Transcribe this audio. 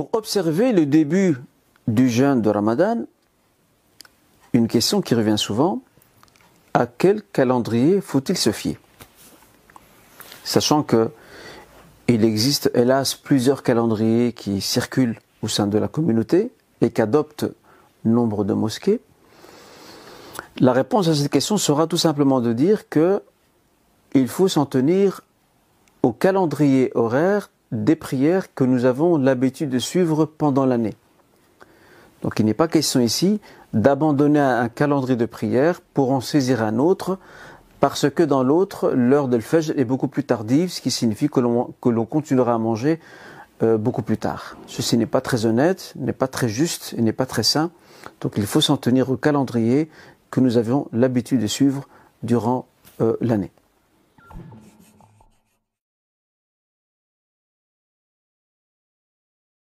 pour observer le début du jeûne de Ramadan, une question qui revient souvent, à quel calendrier faut-il se fier? Sachant que il existe hélas plusieurs calendriers qui circulent au sein de la communauté et qu'adoptent nombre de mosquées. La réponse à cette question sera tout simplement de dire que il faut s'en tenir au calendrier horaire des prières que nous avons l'habitude de suivre pendant l'année. Donc il n'est pas question ici d'abandonner un calendrier de prière pour en saisir un autre, parce que dans l'autre, l'heure de fajr est beaucoup plus tardive, ce qui signifie que l'on continuera à manger euh, beaucoup plus tard. Ceci n'est pas très honnête, n'est pas très juste et n'est pas très sain. Donc il faut s'en tenir au calendrier que nous avions l'habitude de suivre durant euh, l'année.